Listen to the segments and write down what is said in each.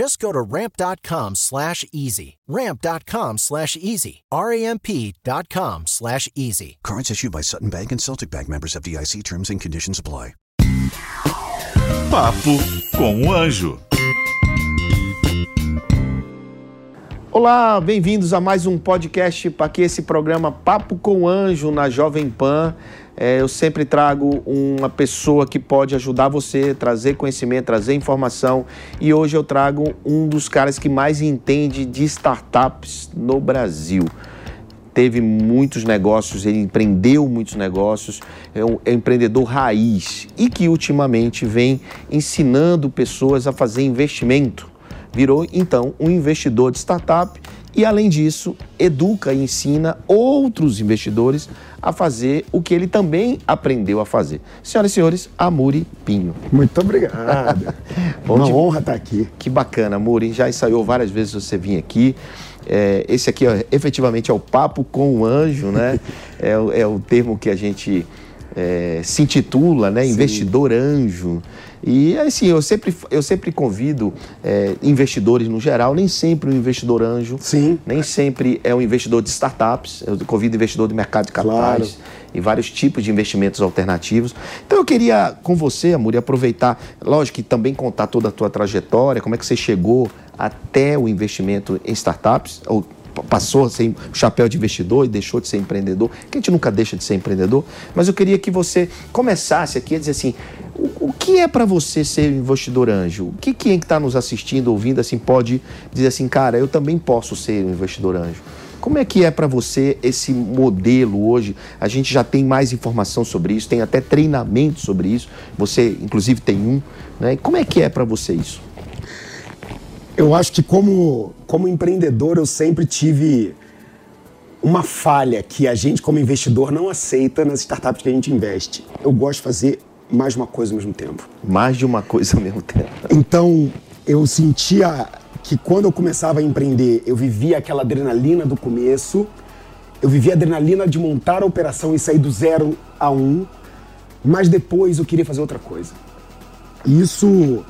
Just go to ramp.com slash easy. Ramp.com slash easy. R-A-M-P.com slash easy. Cards issued by Sutton Bank and Celtic Bank members of DIC terms and conditions apply. Papo com o Anjo. Olá, bem-vindos a mais um podcast para que esse programa Papo com o Anjo na Jovem Pan. É, eu sempre trago uma pessoa que pode ajudar você, trazer conhecimento, trazer informação. E hoje eu trago um dos caras que mais entende de startups no Brasil. Teve muitos negócios, ele empreendeu muitos negócios, é um, é um empreendedor raiz e que ultimamente vem ensinando pessoas a fazer investimento virou então um investidor de startup e, além disso, educa e ensina outros investidores a fazer o que ele também aprendeu a fazer. Senhoras e senhores, Amuri Pinho. Muito obrigado. Uma de... honra estar aqui. Que bacana, Amuri. Já ensaiou várias vezes você vir aqui. É, esse aqui, ó, efetivamente, é o papo com o anjo, né? é, é o termo que a gente é, se intitula, né? Investidor anjo. E assim, eu sempre, eu sempre convido é, investidores no geral, nem sempre um investidor anjo, Sim. nem sempre é um investidor de startups, eu convido investidor de mercado de capitais claro. e vários tipos de investimentos alternativos. Então eu queria com você, Amor, aproveitar, lógico que também contar toda a tua trajetória, como é que você chegou até o investimento em startups, ou passou a ser chapéu de investidor e deixou de ser empreendedor, que a gente nunca deixa de ser empreendedor, mas eu queria que você começasse aqui a dizer assim, o, que é para você ser investidor anjo? O que quem está nos assistindo, ouvindo, assim, pode dizer assim, cara, eu também posso ser um investidor anjo? Como é que é para você esse modelo hoje? A gente já tem mais informação sobre isso, tem até treinamento sobre isso. Você, inclusive, tem um. Né? Como é que é para você isso? Eu acho que como, como empreendedor eu sempre tive uma falha que a gente como investidor não aceita nas startups que a gente investe. Eu gosto de fazer mais de uma coisa ao mesmo tempo. Mais de uma coisa ao mesmo tempo. Então eu sentia que quando eu começava a empreender, eu vivia aquela adrenalina do começo, eu vivia a adrenalina de montar a operação e sair do zero a um, mas depois eu queria fazer outra coisa. Isso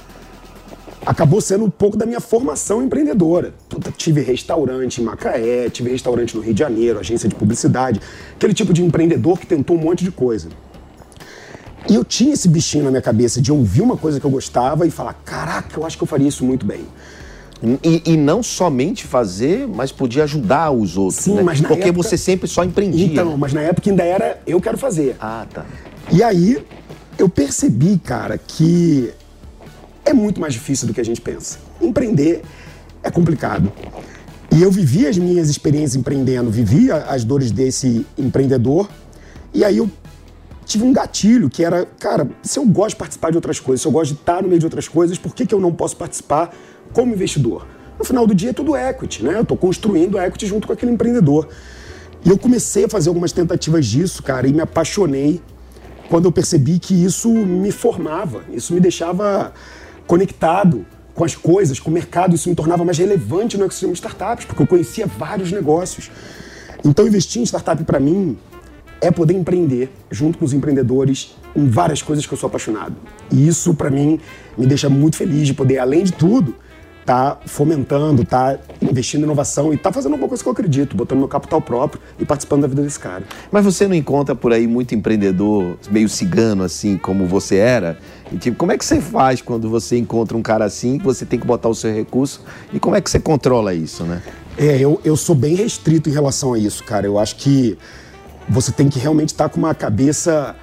acabou sendo um pouco da minha formação empreendedora. tive restaurante em Macaé, tive restaurante no Rio de Janeiro, agência de publicidade, aquele tipo de empreendedor que tentou um monte de coisa. E eu tinha esse bichinho na minha cabeça de ouvir uma coisa que eu gostava e falar: caraca, eu acho que eu faria isso muito bem. E, e, não somente fazer, mas podia ajudar os outros. Sim, né? mas na Porque época... você sempre só empreendia. Então, mas na época ainda era eu quero fazer. Ah, tá. E aí eu percebi, cara, que é muito mais difícil do que a gente pensa. Empreender é complicado. E eu vivi as minhas experiências empreendendo, vivi as dores desse empreendedor, e aí eu tive um gatilho que era, cara, se eu gosto de participar de outras coisas, se eu gosto de estar no meio de outras coisas, por que, que eu não posso participar como investidor? No final do dia é tudo equity, né? Eu estou construindo equity junto com aquele empreendedor. E eu comecei a fazer algumas tentativas disso, cara, e me apaixonei quando eu percebi que isso me formava, isso me deixava conectado com as coisas, com o mercado, isso me tornava mais relevante no ecossistema de startups, porque eu conhecia vários negócios. Então, investir em startup para mim é poder empreender junto com os empreendedores em várias coisas que eu sou apaixonado. E isso, para mim, me deixa muito feliz de poder, além de tudo, tá fomentando, tá investindo em inovação e tá fazendo alguma coisa que eu acredito, botando meu capital próprio e participando da vida desse cara. Mas você não encontra por aí muito empreendedor meio cigano assim, como você era? E, tipo, como é que você faz quando você encontra um cara assim, que você tem que botar o seu recurso e como é que você controla isso, né? É, eu, eu sou bem restrito em relação a isso, cara. Eu acho que você tem que realmente estar tá com uma cabeça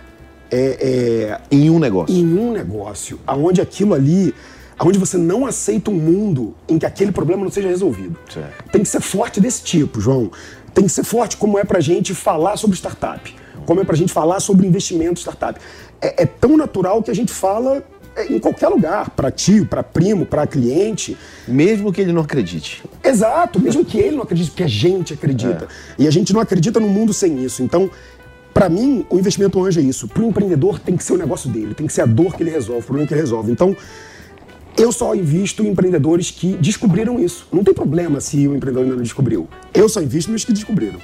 é, é, em um negócio. Em um negócio, aonde aquilo ali, aonde você não aceita um mundo em que aquele problema não seja resolvido. Certo. Tem que ser forte desse tipo, João. Tem que ser forte como é pra gente falar sobre startup, como é pra gente falar sobre investimento startup. É, é tão natural que a gente fala em qualquer lugar, para tio, para primo, para cliente. Mesmo que ele não acredite. Exato, mesmo que ele não acredite, porque a gente acredita. É. E a gente não acredita no mundo sem isso. Então, para mim, o investimento anjo é isso. Para o empreendedor tem que ser o negócio dele, tem que ser a dor que ele resolve, o problema que ele resolve. Então, eu só invisto em empreendedores que descobriram isso. Não tem problema se o empreendedor ainda não descobriu. Eu só invisto nos que descobriram.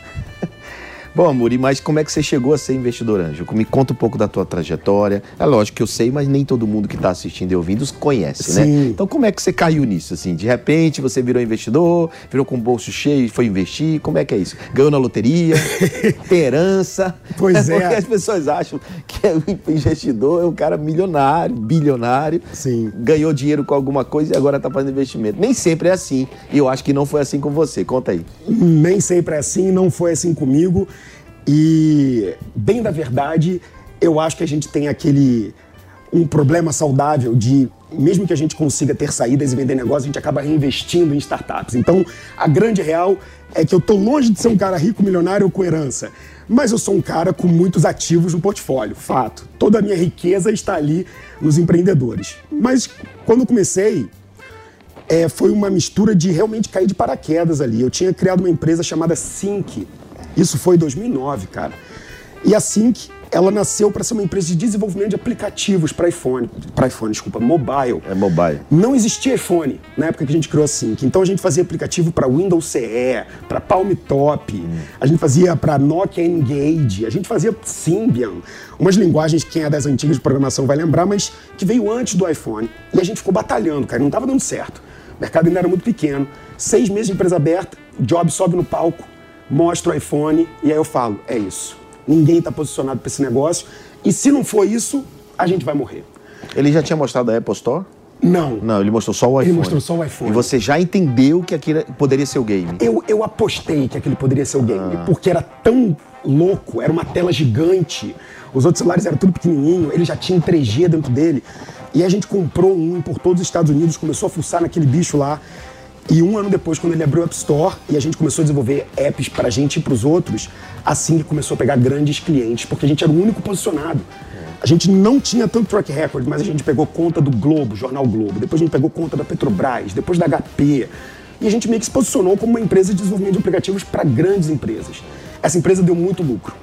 Bom, Amuri, mas como é que você chegou a ser investidor anjo? Me conta um pouco da tua trajetória. É lógico que eu sei, mas nem todo mundo que está assistindo e ouvindo conhece, né? Sim. né? Então como é que você caiu nisso, assim? De repente você virou investidor, virou com o bolso cheio e foi investir? Como é que é isso? Ganhou na loteria? tem herança? Pois é. Porque as pessoas acham que o investidor é um cara milionário, bilionário. Sim. Ganhou dinheiro com alguma coisa e agora está fazendo investimento. Nem sempre é assim. E eu acho que não foi assim com você. Conta aí. Nem sempre é assim, não foi assim comigo. E, bem da verdade, eu acho que a gente tem aquele um problema saudável de, mesmo que a gente consiga ter saídas e vender negócios, a gente acaba reinvestindo em startups. Então, a grande real é que eu estou longe de ser um cara rico, milionário ou com herança. Mas eu sou um cara com muitos ativos no portfólio, fato. Toda a minha riqueza está ali nos empreendedores. Mas quando comecei, é, foi uma mistura de realmente cair de paraquedas ali. Eu tinha criado uma empresa chamada Sync, isso foi em 2009, cara. E a Sync, ela nasceu para ser uma empresa de desenvolvimento de aplicativos para iPhone, para iPhone, desculpa, mobile. É mobile. Não existia iPhone na época que a gente criou a Sync. Então a gente fazia aplicativo para Windows CE, para Palm Top, hum. a gente fazia para Nokia Engage, a gente fazia Symbian, umas linguagens que quem é das antigas de programação vai lembrar, mas que veio antes do iPhone. E a gente ficou batalhando, cara, não estava dando certo. O mercado ainda era muito pequeno. Seis meses de empresa aberta, o Job sobe no palco, mostro o iPhone e aí eu falo: é isso. Ninguém está posicionado para esse negócio. E se não for isso, a gente vai morrer. Ele já tinha mostrado a Apple Store? Não. Não, ele mostrou só o iPhone. Ele mostrou só o iPhone. E você já entendeu que aquilo poderia ser o game? Eu, eu apostei que aquilo poderia ser o game, ah. porque era tão louco, era uma tela gigante, os outros celulares eram tudo pequenininho, ele já tinha 3G dentro dele. E a gente comprou um por todos os Estados Unidos, começou a fuçar naquele bicho lá. E um ano depois, quando ele abriu o App Store e a gente começou a desenvolver apps para a gente e para os outros, assim que começou a pegar grandes clientes, porque a gente era o único posicionado. A gente não tinha tanto track record, mas a gente pegou conta do Globo, Jornal Globo, depois a gente pegou conta da Petrobras, depois da HP. E a gente meio que se posicionou como uma empresa de desenvolvimento de aplicativos para grandes empresas. Essa empresa deu muito lucro.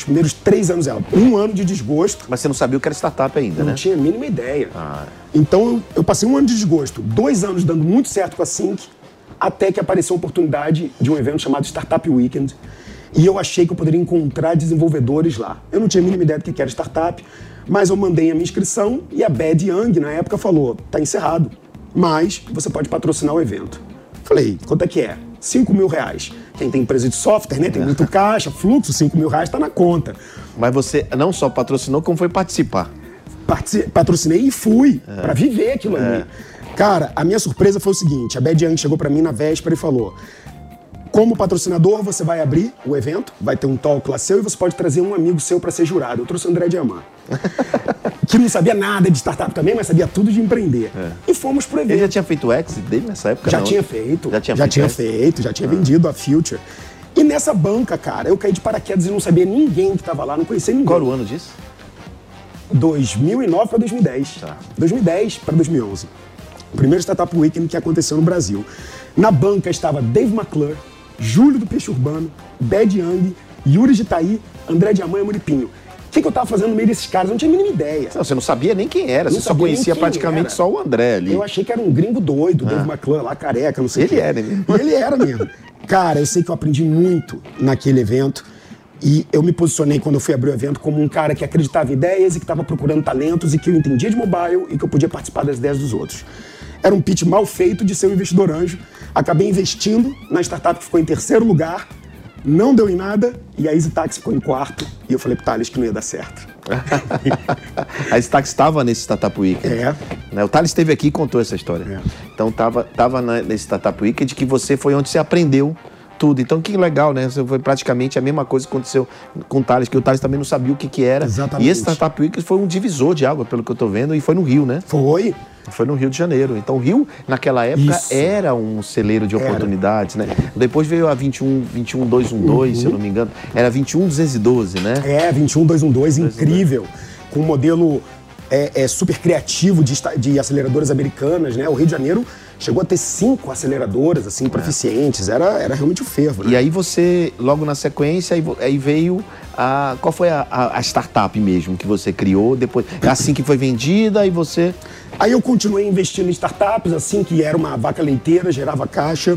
Os primeiros três anos dela, um ano de desgosto. Mas você não sabia o que era startup ainda, não né? Não tinha a mínima ideia. Ah. Então eu passei um ano de desgosto, dois anos dando muito certo com a Sync, até que apareceu a oportunidade de um evento chamado Startup Weekend. E eu achei que eu poderia encontrar desenvolvedores lá. Eu não tinha a mínima ideia do que era startup, mas eu mandei a minha inscrição e a Bad Young, na época, falou: tá encerrado, mas você pode patrocinar o evento. Falei: quanto é que é? 5 mil reais. Quem tem empresa de software, né? Tem muito caixa, fluxo, 5 mil reais está na conta. Mas você não só patrocinou, como foi participar. Partici patrocinei e fui é. para viver aquilo é. ali. Cara, a minha surpresa foi o seguinte: a Bad Young chegou para mim na véspera e falou: como patrocinador, você vai abrir o evento, vai ter um talk lá seu e você pode trazer um amigo seu para ser jurado. Eu trouxe o André Diamant, que não sabia nada de startup também, mas sabia tudo de empreender. É. E fomos pro evento. Ele já tinha feito o exit dele nessa época? Já não? tinha feito. Já tinha já feito, tinha, feito, já tinha ah. vendido a Future. E nessa banca, cara, eu caí de paraquedas e não sabia ninguém que estava lá, não conhecia ninguém. Qual era o ano disso? 2009 para 2010. Tá. 2010 para 2011. O primeiro Startup Weekend que aconteceu no Brasil. Na banca estava Dave McClure, Júlio do Peixe Urbano, Bad Young, Yuri de Itaí, André Diamant e Muripinho. O que, que, eu tava fazendo no meio desses caras? Eu não tinha a mínima ideia. Não, você não sabia nem quem era, não você só conhecia praticamente era. só o André ali. Eu achei que era um gringo doido, ah. Dave McClure lá, careca, não sei Ele era mesmo. E ele era mesmo. Cara, eu sei que eu aprendi muito naquele evento. E eu me posicionei quando eu fui abrir o evento como um cara que acreditava em ideias e que estava procurando talentos e que eu entendia de mobile e que eu podia participar das ideias dos outros. Era um pitch mal feito de ser um investidor anjo. Acabei investindo na startup que ficou em terceiro lugar, não deu em nada, e a EasyTax ficou em quarto, e eu falei pro Thales que não ia dar certo. a EasyTax estava nesse Startup Weekend. É. Né? O Thales esteve aqui e contou essa história. É. Então estava tava nesse Startup Weekend que você foi onde você aprendeu Tudo. Então, que legal, né? Foi praticamente a mesma coisa que aconteceu com o Thales, que o Thales também não sabia o que, que era. Exatamente. E esse Startup Week foi um divisor de água, pelo que eu estou vendo, e foi no Rio, né? Foi. Foi no Rio de Janeiro. Então, o Rio, naquela época, Isso. era um celeiro de Era. oportunidades, né? Depois veio a 21, 212, se eu não me engano. Era 21 212, né? É, 21212, incrível. Com um modelo é, é, super criativo de, de aceleradoras americanas, né? O Rio de Janeiro chegou a ter cinco aceleradoras, assim, proficientes. Era, era realmente o fervo, né? E aí você, logo na sequência, aí, aí veio a. Qual foi a, a- a startup mesmo que você criou? Depois, é assim que foi vendida e você. Aí eu continuei investindo em startups, assim, que era uma vaca leiteira, gerava caixa.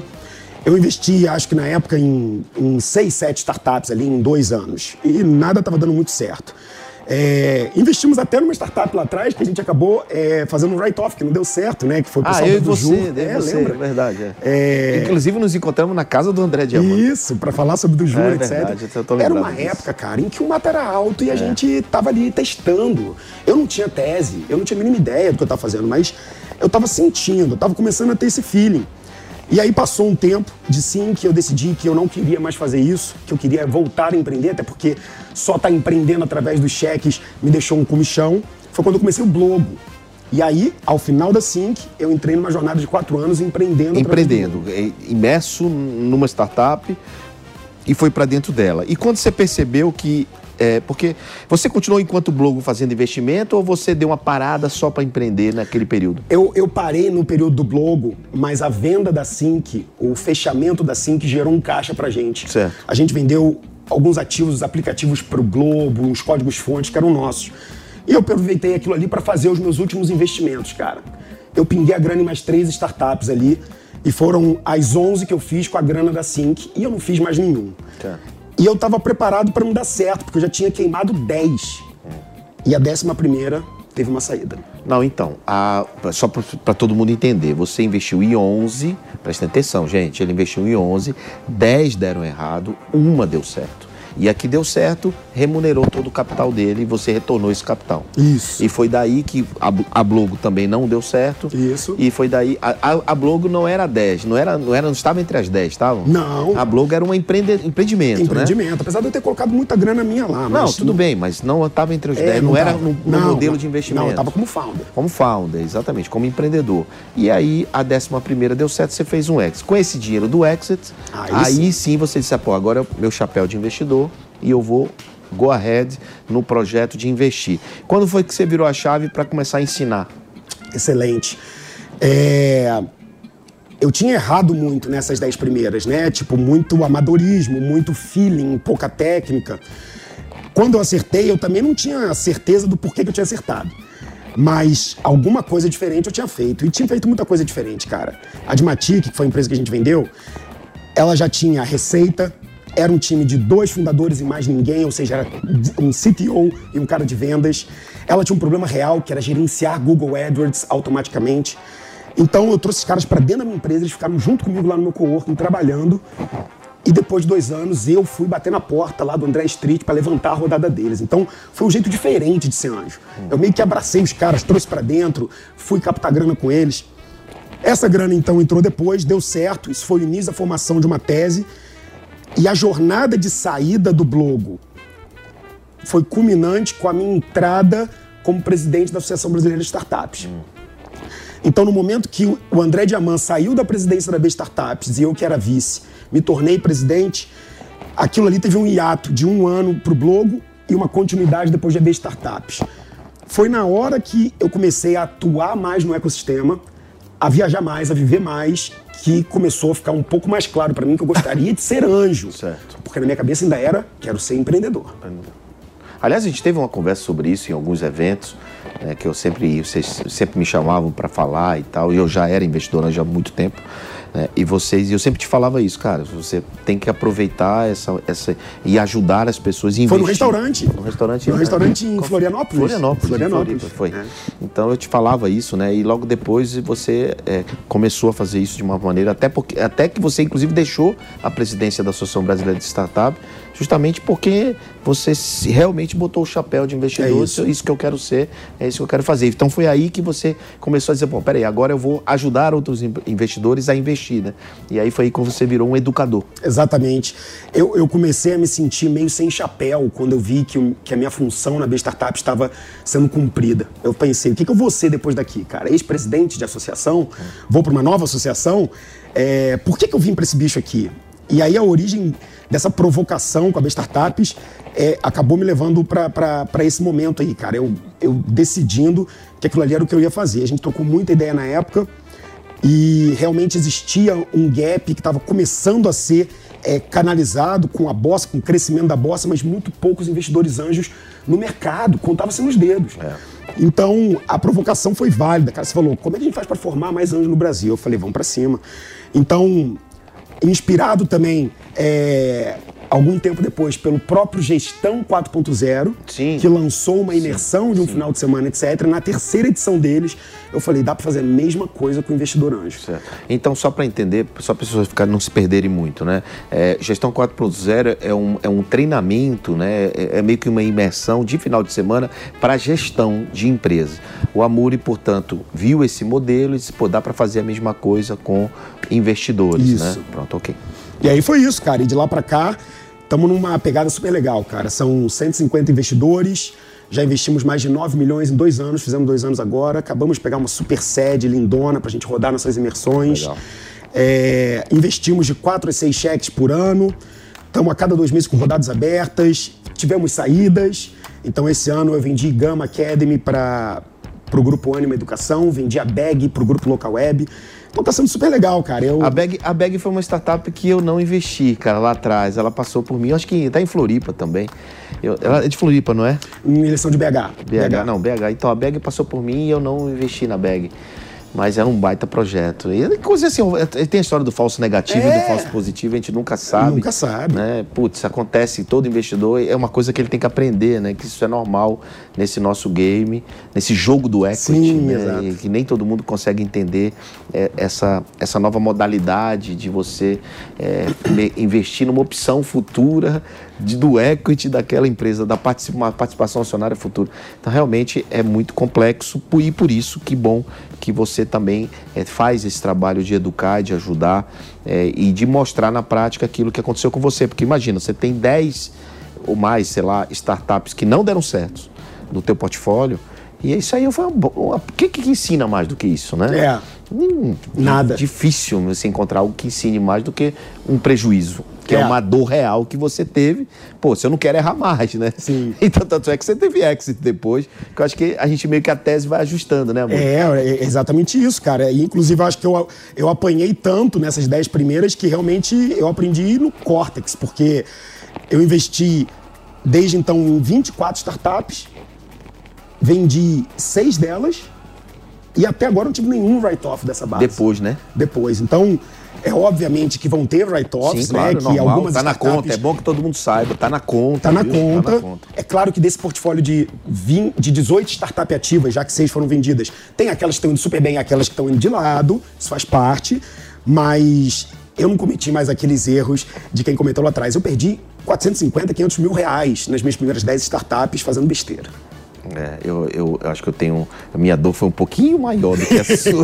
Eu investi, acho que na época, em, em seis, sete startups ali em dois anos. E nada estava dando muito certo. É, investimos até numa startup lá atrás que a gente acabou é, fazendo um write-off, que não deu certo, né? Que foi o Ah, pessoal eu e do você, Ju. eu e É, você, lembra? é verdade. é. É, Inclusive nos encontramos na casa do André Diamante. Isso, para falar sobre do Jura, É etc. verdade, eu Era uma disso. É. época, cara, em que o mato era alto e a gente tava ali testando. Eu não tinha tese, eu não tinha a mínima ideia do que eu tava fazendo, mas eu tava sentindo, eu tava começando a ter esse feeling. E aí passou um tempo de sim que eu decidi que eu não queria mais fazer isso, que eu queria voltar a empreender, até porque só estar empreendendo através dos cheques me deixou um comichão. Foi quando eu comecei o Blogo. E aí, ao final da Sync, eu entrei numa jornada de quatro anos empreendendo. Empreendendo, é, imerso numa startup e foi para dentro dela. E quando você percebeu que. É, porque você continuou enquanto blogo fazendo investimento ou você deu uma parada só para empreender naquele período? Eu, eu parei no período do Blogo, mas a venda da Sync, o fechamento da Sync gerou um caixa pra gente. Certo. A gente vendeu alguns ativos, aplicativos pro Globo, uns códigos-fontes que eram nossos. E eu aproveitei aquilo ali pra fazer os meus últimos investimentos, cara. Eu pinguei a grana em mais três startups ali, e foram as 11 que eu fiz com a grana da Sync, e eu não fiz mais nenhum. E eu tava preparado pra não dar certo, porque eu já tinha queimado 10. E a décima primeira teve uma saída. Não, então, a- só para todo mundo entender, você investiu em 11, presta atenção, gente, ele investiu em 11, 10 deram errado, uma deu certo. E a que deu certo remunerou todo o capital dele e você retornou esse capital. Isso. E foi daí que a, a Blogo também não deu certo. Isso. E foi daí. A, a, Blogo não era 10, não, era, não, era, não estava entre as 10, estavam? Não. A Blogo era um empreende, empreendimento, né? Empreendimento, apesar de eu ter colocado muita grana minha lá. Não, tudo bem, mas não estava entre os É, 10, não, era tava. no, no Não, modelo não. de investimento. Não, eu tava como founder. Como founder, exatamente, como empreendedor. E aí, a décima primeira deu certo, você fez um exit. Com esse dinheiro do exit, Aí aí, sim. você disse, "Ah, pô, agora é o meu chapéu de investidor e eu vou go ahead no projeto de investir. Quando foi que você virou a chave para começar a ensinar? Excelente. É, Eu tinha errado muito nessas dez primeiras, né? Tipo, muito amadorismo, muito feeling, pouca técnica. Quando eu acertei, eu também não tinha certeza do porquê que eu tinha acertado. Mas alguma coisa diferente eu tinha feito. E tinha feito muita coisa diferente, cara. A Admatic, que foi a empresa que a gente vendeu, ela já tinha receita, era um time de dois fundadores e mais ninguém, ou seja, era um CTO e um cara de vendas. Ela tinha um problema real, que era gerenciar Google AdWords automaticamente. Então eu trouxe esses caras para dentro da minha empresa, eles ficaram junto comigo lá no meu coworking, trabalhando. E depois de dois anos, eu fui bater na porta lá do André Street para levantar a rodada deles. Então, foi um jeito diferente de ser anjo. Eu meio que abracei os caras, trouxe para dentro, fui captar grana com eles. Essa grana, então, entrou depois, deu certo. Isso foi o início da formação de uma tese. E a jornada de saída do Blogo foi culminante com a minha entrada como presidente da Associação Brasileira de Startups. Então, no momento que o André Diamant saiu da presidência da B Startups e eu, que era vice, me tornei presidente, aquilo ali teve um hiato de um ano para o Blogo e uma continuidade depois de AB Startups. Foi na hora que eu comecei a atuar mais no ecossistema, a viajar mais, a viver mais, que começou a ficar um pouco mais claro para mim que eu gostaria de ser anjo. Certo. Porque na minha cabeça ainda era, quero ser empreendedor. Aliás, a gente teve uma conversa sobre isso em alguns eventos, né, que eu sempre, vocês sempre me chamavam para falar e tal, e eu já era investidor já há muito tempo. Né, e vocês, e eu sempre te falava isso, cara, você tem que aproveitar essa, essa e ajudar as pessoas a investir. Foi no restaurante. No restaurante. No restaurante em Florianópolis. Florianópolis. Florianópolis. Floripa, foi. É. Então eu te falava isso, né? E logo depois você é, começou a fazer isso de uma maneira, até, porque, até que você inclusive deixou a presidência da Associação Brasileira de Startup justamente porque você realmente botou o chapéu de investidor, é isso. isso que eu quero ser, é isso que eu quero fazer. Então foi aí que você começou a dizer, pô, peraí, agora eu vou ajudar outros investidores a investir, né? E aí foi aí que você virou um educador. Exatamente. Eu, eu comecei a me sentir meio sem chapéu quando eu vi que, que a minha função na B Startup estava sendo cumprida. Eu pensei, o que, que eu vou ser depois daqui, cara? Ex-presidente de associação? Vou para uma nova associação? É, por que, que eu vim para esse bicho aqui? E aí a origem dessa provocação com a B Startups é, acabou me levando para esse momento aí, cara. Eu, eu decidindo que aquilo ali era o que eu ia fazer. A gente trocou muita ideia na época e realmente existia um gap que estava começando a ser é, canalizado com a bossa, com o crescimento da bossa, mas muito poucos investidores anjos no mercado, contava-se nos dedos. É. Então a provocação foi válida. Cara, você falou, como é que a gente faz para formar mais anjos no Brasil? Eu falei, vamos para cima. Então inspirado também é, algum tempo depois pelo próprio Gestão 4.0, que lançou uma imersão sim, de um sim. final de semana, etc. Na terceira edição deles, eu falei, dá para fazer a mesma coisa com o investidor anjo. Certo. Então, só para entender, só para as pessoas ficarem, não se perderem muito, né? É, Gestão 4.0 é um, é um treinamento, né? É, é, meio que uma imersão de final de semana para gestão de empresas. O Amuri, portanto, viu esse modelo e disse, pô, dá para fazer a mesma coisa com investidores, isso. né? Pronto, ok. E aí foi isso, cara. E de lá para cá, estamos numa pegada super legal, cara. São 150 investidores, já investimos mais de 9 milhões em dois anos, fizemos dois anos agora. Acabamos de pegar uma super sede lindona para a gente rodar nossas imersões. É, investimos de 4 a 6 cheques por ano. Estamos a cada dois meses com rodadas abertas. Tivemos saídas. Então, esse ano eu vendi Gama Academy para o grupo Anima Educação, vendi a Bag para o grupo Local Web. Então tá sendo super legal, cara. Eu... A, Bag, a Bag foi uma startup que eu não investi, cara, lá atrás. Ela passou por mim, acho que tá em Floripa também. Eu, ela é de Floripa, não é? Em eleição de BH. BH. BH. não, BH. Então a Bag passou por mim e eu não investi na Bag. Mas é um baita projeto. E coisa assim, tem a história do falso negativo é. e do falso positivo, a gente nunca sabe. Nunca sabe. Né? Putz, acontece, todo investidor é uma coisa que ele tem que aprender, né? Que isso é normal nesse nosso game, nesse jogo do equity, Sim, né? Que nem todo mundo consegue entender é, essa, essa nova modalidade de você é, investir numa opção futura de, do equity daquela empresa, da participação acionária futura. Então, realmente é muito complexo e por isso que bom que você também é, faz esse trabalho de educar, de ajudar é, e de mostrar na prática aquilo que aconteceu com você. Porque imagina, você tem 10 ou mais, sei lá, startups que não deram certo no teu portfólio, e isso aí foi O que, que ensina mais do que isso, né? É. Hum, Nada. Difícil você encontrar algo que ensine mais do que um prejuízo que é. é. uma dor real que você teve. Pô, você não quer errar mais, né? Sim. Então, tanto é que você teve exit depois, que eu acho que a gente meio que a tese vai ajustando, né, amor? É, é exatamente isso, cara. E, inclusive, eu acho que eu, eu apanhei tanto nessas dez primeiras que realmente eu aprendi no Cortex, porque eu investi desde então em 24 startups, vendi seis delas e até agora não tive nenhum write-off dessa base. Depois, né? Depois. Então, é obviamente que vão ter write-offs, né? que normal, algumas tá na conta, é bom que todo mundo saiba, tá na conta. Tá na, conta. tá na conta. É claro que desse portfólio de, 20, de 18 startups ativas, já que seis foram vendidas, tem aquelas que estão indo super bem, aquelas que estão indo de lado, isso faz parte, mas eu não cometi mais aqueles erros de quem comentou lá atrás. Eu perdi 450, 500 mil reais nas minhas primeiras 10 startups fazendo besteira. É, eu, eu, eu, acho que eu tenho. A minha dor foi um pouquinho maior do que a sua,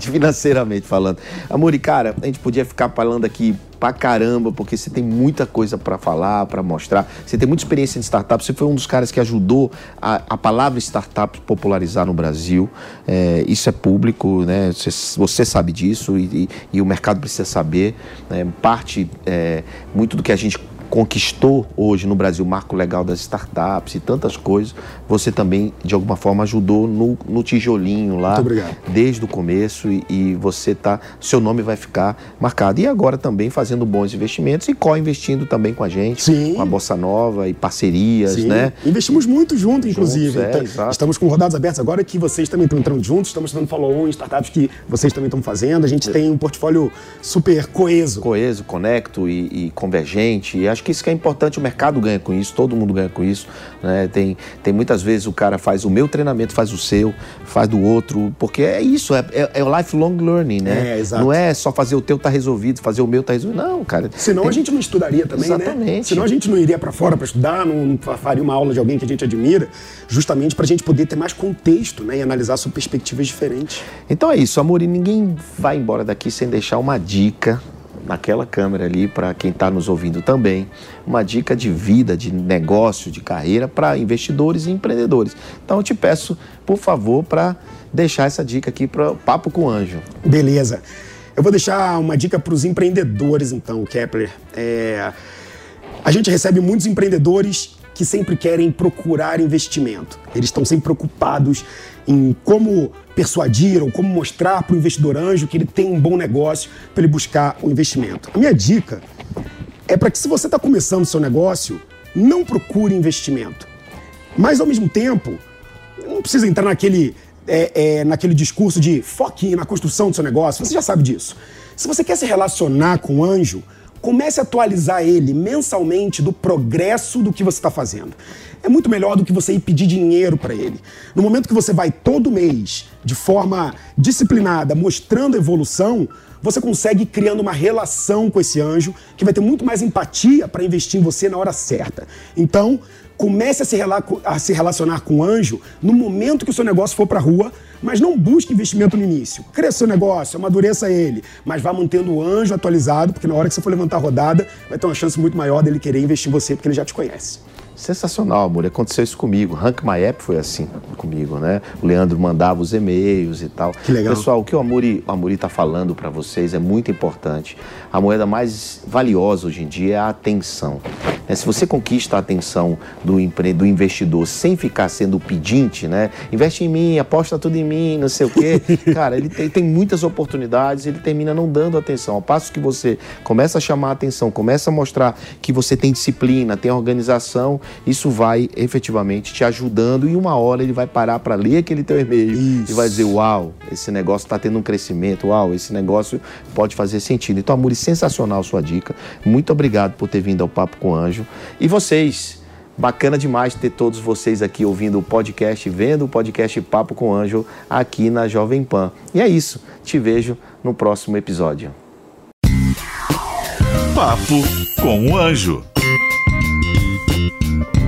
financeiramente falando. Amori, cara, a gente podia ficar falando aqui pra caramba, porque você tem muita coisa para falar, para mostrar. Você tem muita experiência em startup. Você foi um dos caras que ajudou a, a palavra startup popularizar no Brasil. É, isso é público, né? Você, você sabe disso e, e, e, o mercado precisa saber. Né? Parte, é, muito do que a gente conquistou hoje no Brasil o marco legal das startups e tantas coisas, você também, de alguma forma, ajudou no, no tijolinho lá, desde o começo, e, e, você tá, seu nome vai ficar marcado. E agora também fazendo bons investimentos e co-investindo também com a gente, Sim. com a Bossa Nova e parcerias, Sim. né? Investimos muito junto, inclusive. Juntos, é, então, estamos com rodadas abertas agora que vocês também estão entrando juntos, estamos fazendo follow-on em startups que vocês também estão fazendo. A gente é. tem um portfólio super coeso. Coeso, conecto e, e convergente. E acho Acho que isso que é importante, o mercado ganha com isso, todo mundo ganha com isso. Né? Tem, tem muitas vezes o cara faz o meu treinamento, faz o seu, faz do outro, porque é isso, é, é, é o lifelong learning, né? É, exato. Não é só fazer o teu tá resolvido, fazer o meu tá resolvido. Não, cara. Senão tem... a gente não estudaria também, Exatamente. né? Senão a gente não iria para fora para estudar, não faria uma aula de alguém que a gente admira, justamente para a gente poder ter mais contexto, né? E analisar sob perspectivas diferentes. Então é isso, amor, e ninguém vai embora daqui sem deixar uma dica naquela câmera ali para quem está nos ouvindo também, uma dica de vida, de negócio, de carreira para investidores e empreendedores. Então eu te peço, por favor, para deixar essa dica aqui para Papo com Anjo. Beleza. Eu vou deixar uma dica para os empreendedores, então, Kepler. É... A gente recebe muitos empreendedores que sempre querem procurar investimento. Eles estão sempre preocupados em como persuadir ou como mostrar para o investidor anjo que ele tem um bom negócio para ele buscar o investimento. A minha dica é para que se você está começando seu negócio, não procure investimento. Mas ao mesmo tempo, não precisa entrar naquele, é, é, naquele discurso de foque na construção do seu negócio, você já sabe disso. Se você quer se relacionar com o anjo, comece a atualizar ele mensalmente do progresso do que você está fazendo. É muito melhor do que você ir pedir dinheiro para ele. No momento que você vai todo mês, de forma disciplinada, mostrando evolução, você consegue ir criando uma relação com esse anjo que vai ter muito mais empatia para investir em você na hora certa. Então, comece a se, a se, relacionar com o anjo no momento que o seu negócio for para a rua, mas não busque investimento no início. Cresça o negócio, amadureça ele, mas vá mantendo o anjo atualizado, porque na hora que você for levantar a rodada, vai ter uma chance muito maior dele querer investir em você, porque ele já te conhece. Sensacional, amor. Aconteceu isso comigo. Rank My App foi assim comigo, né? O Leandro mandava os e-mails e tal. Que legal. Pessoal, o que o Amuri, o Amuri tá falando para vocês é muito importante. A moeda mais valiosa hoje em dia é a atenção. É, se você conquista a atenção do, empre... do investidor sem ficar sendo pedinte, né? Investe em mim, aposta tudo em mim, não sei o quê. Cara, ele tem, tem muitas oportunidades ele termina não dando atenção. Ao passo que você começa a chamar a atenção, começa a mostrar que você tem disciplina, tem organização, isso vai efetivamente te ajudando e uma hora ele vai parar para ler aquele teu e-mail e vai dizer, uau, esse negócio está tendo um crescimento, uau, esse negócio pode fazer sentido. Então, Amuri, sensacional sua dica. Muito obrigado por ter vindo ao Papo com o Anjo. E vocês, Bacana demais ter todos vocês aqui ouvindo o podcast, vendo o podcast Papo com Anjo aqui na Jovem Pan. E é isso. Te vejo no próximo episódio. Papo com o Anjo. Thank you.